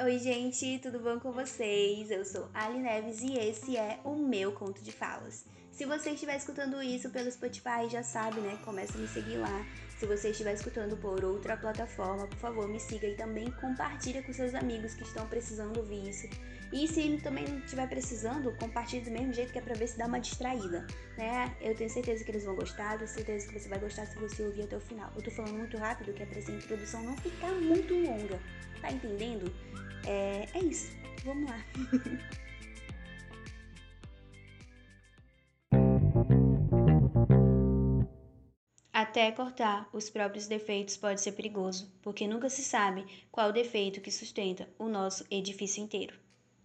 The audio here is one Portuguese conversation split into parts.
Oi, gente, tudo bom com vocês? Eu sou Ali Neves e esse é o meu conto de falas. Se você estiver escutando isso pelo Spotify, já sabe, né? Começa a me seguir lá. Se você estiver escutando por outra plataforma, por favor, me siga e também compartilha com seus amigos que estão precisando ouvir isso. E se ele também não estiver precisando, compartilhe do mesmo jeito que é pra ver se dá uma distraída, né? Eu tenho certeza que eles vão gostar, tenho certeza que você vai gostar se você ouvir até o final. Eu tô falando muito rápido, que é pra essa introdução não ficar muito longa. Tá entendendo? É, é isso. Vamos lá. Até cortar os próprios defeitos pode ser perigoso, porque nunca se sabe qual o defeito que sustenta o nosso edifício inteiro.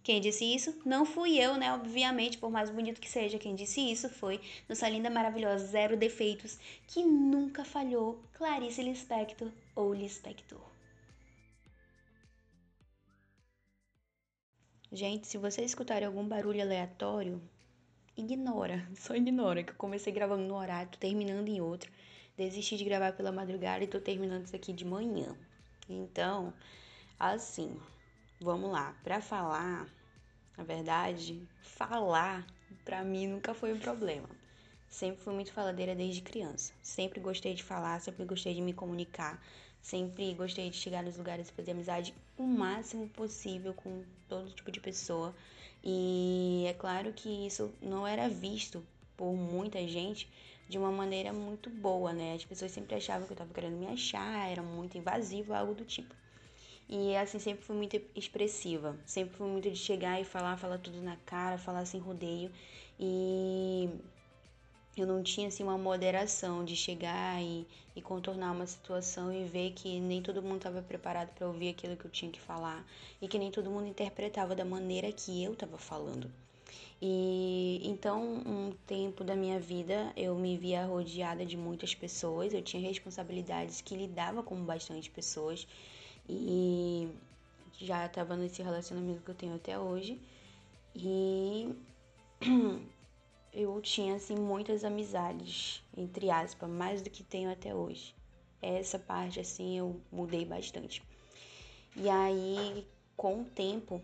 Quem disse isso? Não fui eu, né? Obviamente, por mais bonito que seja, quem disse isso foi nossa linda, maravilhosa, zero defeitos, que nunca falhou, Clarice Lispector ou Lispector. Gente, se vocês escutarem algum barulho aleatório, ignora, só ignora, que eu comecei gravando no horário, terminando em outro. Desisti de gravar pela madrugada e tô terminando isso aqui de manhã. Então, assim, vamos lá. Para falar, na verdade, falar para mim nunca foi um problema. Sempre fui muito faladeira desde criança. Sempre gostei de falar, sempre gostei de me comunicar, Sempre gostei de chegar nos lugares e fazer amizade o máximo possível com todo tipo de pessoa. E é claro que isso não era visto por muita gente de uma maneira muito boa, né? As pessoas sempre achavam que eu tava querendo me achar, era muito invasivo, algo do tipo. E assim, sempre fui muito expressiva. Sempre fui muito de chegar e falar, falar tudo na cara, falar sem rodeio. E eu não tinha assim uma moderação de chegar e, e contornar uma situação e ver que nem todo mundo estava preparado para ouvir aquilo que eu tinha que falar e que nem todo mundo interpretava da maneira que eu estava falando. E então, um tempo da minha vida, eu me via rodeada de muitas pessoas, eu tinha responsabilidades que lidava com bastante pessoas e já estava nesse relacionamento que eu tenho até hoje. E eu tinha assim muitas amizades, entre aspas, mais do que tenho até hoje. Essa parte assim eu mudei bastante. E aí, com o tempo,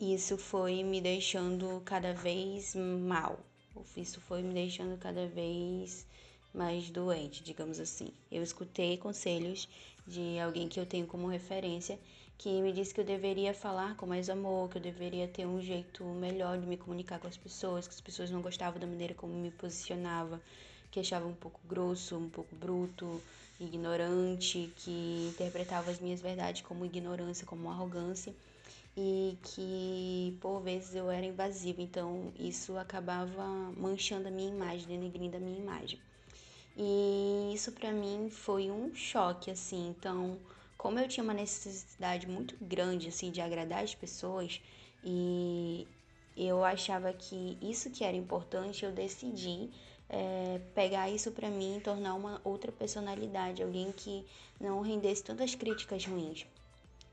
isso foi me deixando cada vez mal. Isso foi me deixando cada vez mais doente, digamos assim. Eu escutei conselhos de alguém que eu tenho como referência que me disse que eu deveria falar com mais amor, que eu deveria ter um jeito melhor de me comunicar com as pessoas, que as pessoas não gostavam da maneira como me posicionava, que achavam um pouco grosso, um pouco bruto, ignorante, que interpretava as minhas verdades como ignorância, como arrogância e que por vezes eu era invasiva, então isso acabava manchando a minha imagem, denegrindo a minha imagem. E isso para mim foi um choque assim, então como eu tinha uma necessidade muito grande assim de agradar as pessoas e eu achava que isso que era importante, eu decidi é, pegar isso para mim e tornar uma outra personalidade, alguém que não rendesse tantas críticas ruins.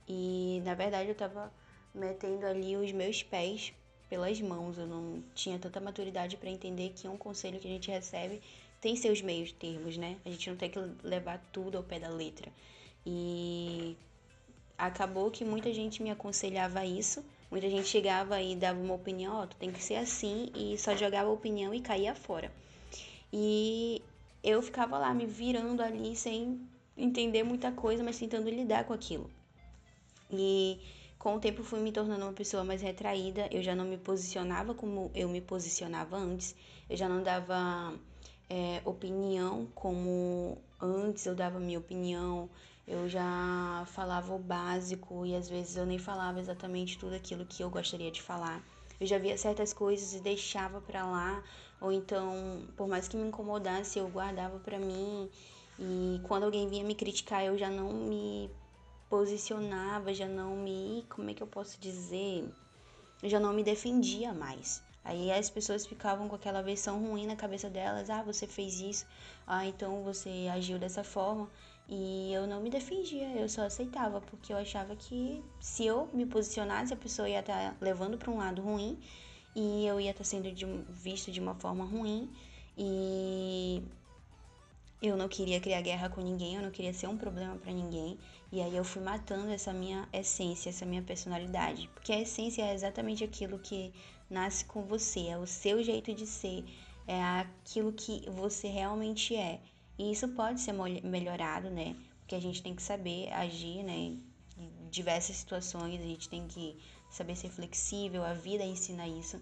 E na verdade eu estava metendo ali os meus pés pelas mãos, eu não tinha tanta maturidade para entender que um conselho que a gente recebe tem seus meios termos, né? A gente não tem que levar tudo ao pé da letra. E acabou que muita gente me aconselhava isso. Muita gente chegava e dava uma opinião, ó, oh, tu tem que ser assim, e só jogava opinião e caía fora. E eu ficava lá me virando ali sem entender muita coisa, mas tentando lidar com aquilo. E com o tempo fui me tornando uma pessoa mais retraída, eu já não me posicionava como eu me posicionava antes, eu já não dava é, opinião como antes eu dava minha opinião, eu já falava o básico e às vezes eu nem falava exatamente tudo aquilo que eu gostaria de falar. Eu já via certas coisas e deixava para lá, ou então, por mais que me incomodasse, eu guardava para mim. E quando alguém vinha me criticar, eu já não me posicionava, já não me, como é que eu posso dizer? Já não me defendia mais. Aí as pessoas ficavam com aquela versão ruim na cabeça delas: ah, você fez isso, ah, então você agiu dessa forma. E eu não me defendia, eu só aceitava, porque eu achava que se eu me posicionasse, a pessoa ia estar tá levando para um lado ruim e eu ia estar tá sendo de, visto de uma forma ruim. E eu não queria criar guerra com ninguém, eu não queria ser um problema para ninguém. E aí eu fui matando essa minha essência, essa minha personalidade. Porque a essência é exatamente aquilo que nasce com você, é o seu jeito de ser, é aquilo que você realmente é. E isso pode ser melhorado, né? Porque a gente tem que saber agir, né? Em diversas situações, a gente tem que saber ser flexível, a vida ensina isso.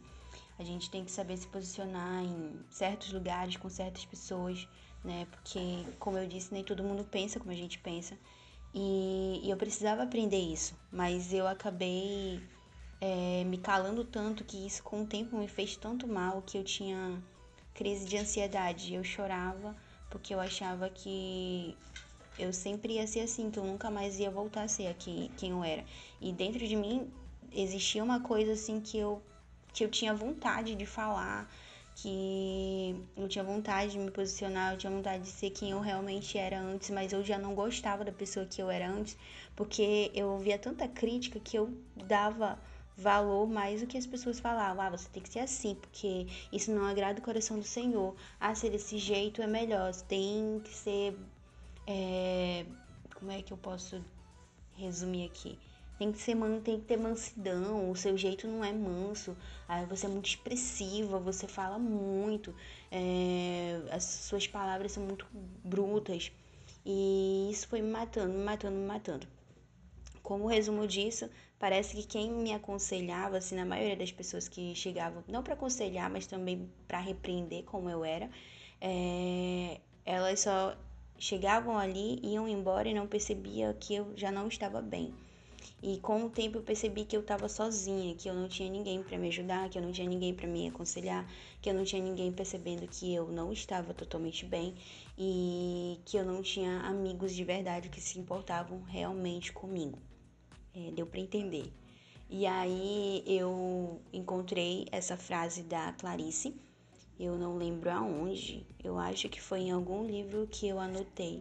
A gente tem que saber se posicionar em certos lugares com certas pessoas, né? Porque, como eu disse, nem todo mundo pensa como a gente pensa. E, e eu precisava aprender isso, mas eu acabei é, me calando tanto que isso com o tempo me fez tanto mal que eu tinha crise de ansiedade. Eu chorava porque eu achava que eu sempre ia ser assim, que eu nunca mais ia voltar a ser aqui, quem eu era. E dentro de mim existia uma coisa assim que eu, que eu tinha vontade de falar, que eu tinha vontade de me posicionar, eu tinha vontade de ser quem eu realmente era antes, mas eu já não gostava da pessoa que eu era antes, porque eu ouvia tanta crítica que eu dava valor mais do que as pessoas falavam. Ah, você tem que ser assim, porque isso não agrada o coração do Senhor. Ah, ser desse jeito é melhor. Você tem que ser. É... Como é que eu posso resumir aqui? Tem que, ser, tem que ter mansidão, o seu jeito não é manso, aí você é muito expressiva, você fala muito, é, as suas palavras são muito brutas. E isso foi me matando, me matando, me matando. Como resumo disso, parece que quem me aconselhava, assim, na maioria das pessoas que chegavam, não para aconselhar, mas também para repreender como eu era, é, elas só chegavam ali, iam embora e não percebia que eu já não estava bem. E com o tempo eu percebi que eu estava sozinha, que eu não tinha ninguém para me ajudar, que eu não tinha ninguém para me aconselhar, que eu não tinha ninguém percebendo que eu não estava totalmente bem e que eu não tinha amigos de verdade que se importavam realmente comigo. É, deu para entender. E aí eu encontrei essa frase da Clarice, eu não lembro aonde, eu acho que foi em algum livro que eu anotei.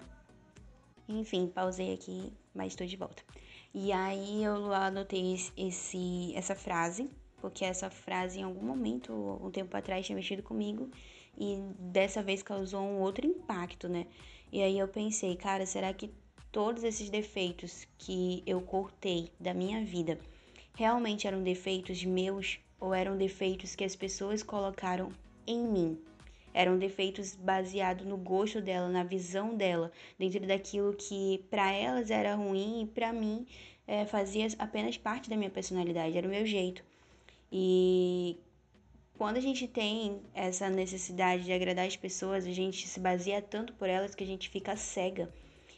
Enfim, pausei aqui, mas estou de volta. E aí eu anotei esse, essa frase, porque essa frase em algum momento, um tempo atrás, tinha mexido comigo e dessa vez causou um outro impacto, né? E aí eu pensei, cara, será que todos esses defeitos que eu cortei da minha vida realmente eram defeitos meus ou eram defeitos que as pessoas colocaram em mim? Eram defeitos baseados no gosto dela, na visão dela, dentro daquilo que para elas era ruim e para mim é, fazia apenas parte da minha personalidade, era o meu jeito. E quando a gente tem essa necessidade de agradar as pessoas, a gente se baseia tanto por elas que a gente fica cega.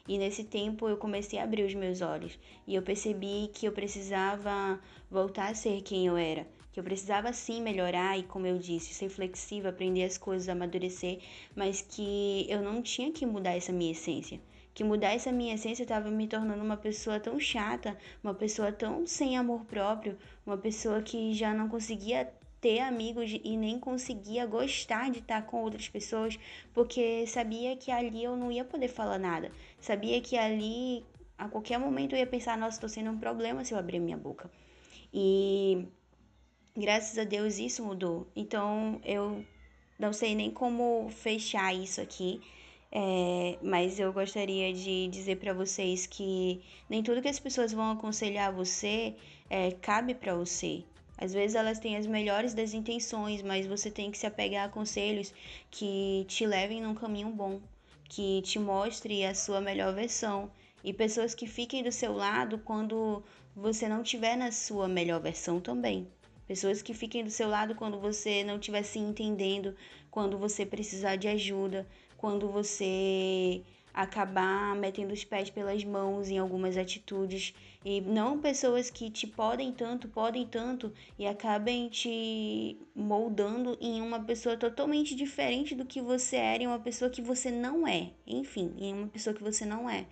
E nesse tempo eu comecei a abrir os meus olhos e eu percebi que eu precisava voltar a ser quem eu era que eu precisava sim melhorar e, como eu disse, ser flexível, aprender as coisas, amadurecer, mas que eu não tinha que mudar essa minha essência. Que mudar essa minha essência estava me tornando uma pessoa tão chata, uma pessoa tão sem amor próprio, uma pessoa que já não conseguia ter amigos e nem conseguia gostar de estar com outras pessoas, porque sabia que ali eu não ia poder falar nada. Sabia que ali, a qualquer momento, eu ia pensar: nossa, estou sendo um problema se eu abrir minha boca. E Graças a Deus isso mudou. Então eu não sei nem como fechar isso aqui. É, mas eu gostaria de dizer para vocês que nem tudo que as pessoas vão aconselhar você é, cabe para você. Às vezes elas têm as melhores das intenções, mas você tem que se apegar a conselhos que te levem num caminho bom, que te mostre a sua melhor versão. E pessoas que fiquem do seu lado quando você não estiver na sua melhor versão também. Pessoas que fiquem do seu lado quando você não estiver se entendendo, quando você precisar de ajuda, quando você acabar metendo os pés pelas mãos em algumas atitudes e não pessoas que te podem tanto, podem tanto e acabem te moldando em uma pessoa totalmente diferente do que você era, em uma pessoa que você não é. Enfim, em uma pessoa que você não é.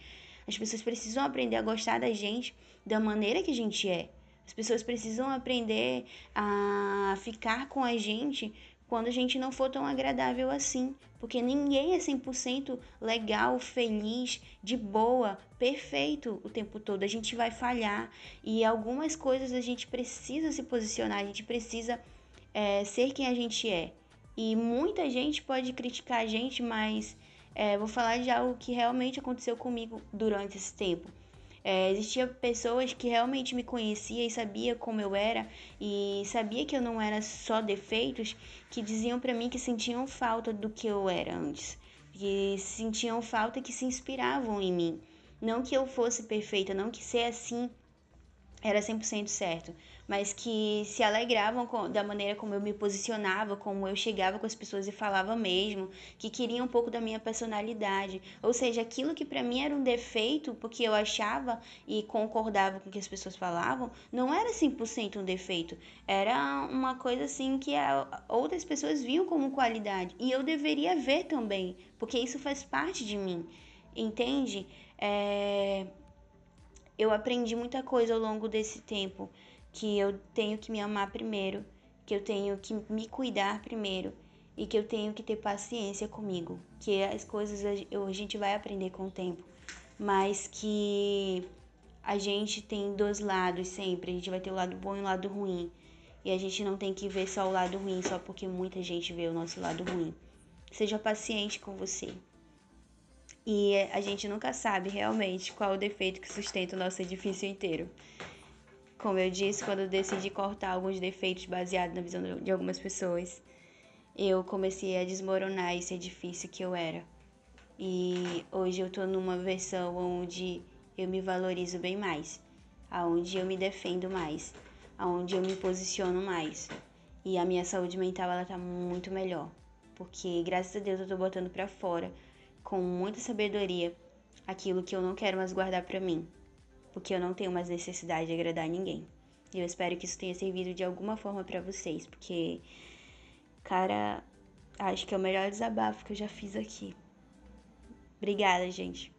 As pessoas precisam aprender a gostar da gente da maneira que a gente é. As pessoas precisam aprender a ficar com a gente quando a gente não for tão agradável assim, porque ninguém é 100% legal, feliz, de boa, perfeito o tempo todo. A gente vai falhar e algumas coisas a gente precisa se posicionar, a gente precisa é, ser quem a gente é. E muita gente pode criticar a gente, mas é, vou falar de algo que realmente aconteceu comigo durante esse tempo. É, existia pessoas que realmente me conhecia e sabia como eu era e sabia que eu não era só defeitos, que diziam para mim que sentiam falta do que eu era antes, que sentiam falta que se inspiravam em mim. Não que eu fosse perfeita, não que ser assim era 100% certo, mas que se alegravam com, da maneira como eu me posicionava, como eu chegava com as pessoas e falava mesmo, que queriam um pouco da minha personalidade. Ou seja, aquilo que para mim era um defeito, porque eu achava e concordava com o que as pessoas falavam, não era 100% um defeito, era uma coisa assim que a, outras pessoas viam como qualidade e eu deveria ver também, porque isso faz parte de mim, entende? É eu aprendi muita coisa ao longo desse tempo, que eu tenho que me amar primeiro, que eu tenho que me cuidar primeiro e que eu tenho que ter paciência comigo, que as coisas a gente vai aprender com o tempo, mas que a gente tem dois lados sempre, a gente vai ter o lado bom e o lado ruim. E a gente não tem que ver só o lado ruim só porque muita gente vê o nosso lado ruim. Seja paciente com você. E a gente nunca sabe realmente qual o defeito que sustenta o nosso edifício inteiro. Como eu disse, quando eu decidi cortar alguns defeitos baseados na visão de algumas pessoas, eu comecei a desmoronar esse edifício que eu era. E hoje eu tô numa versão onde eu me valorizo bem mais, aonde eu me defendo mais, aonde eu me posiciono mais. E a minha saúde mental ela tá muito melhor, porque graças a Deus eu tô botando para fora com muita sabedoria aquilo que eu não quero mais guardar para mim, porque eu não tenho mais necessidade de agradar ninguém. E eu espero que isso tenha servido de alguma forma para vocês, porque cara, acho que é o melhor desabafo que eu já fiz aqui. Obrigada, gente.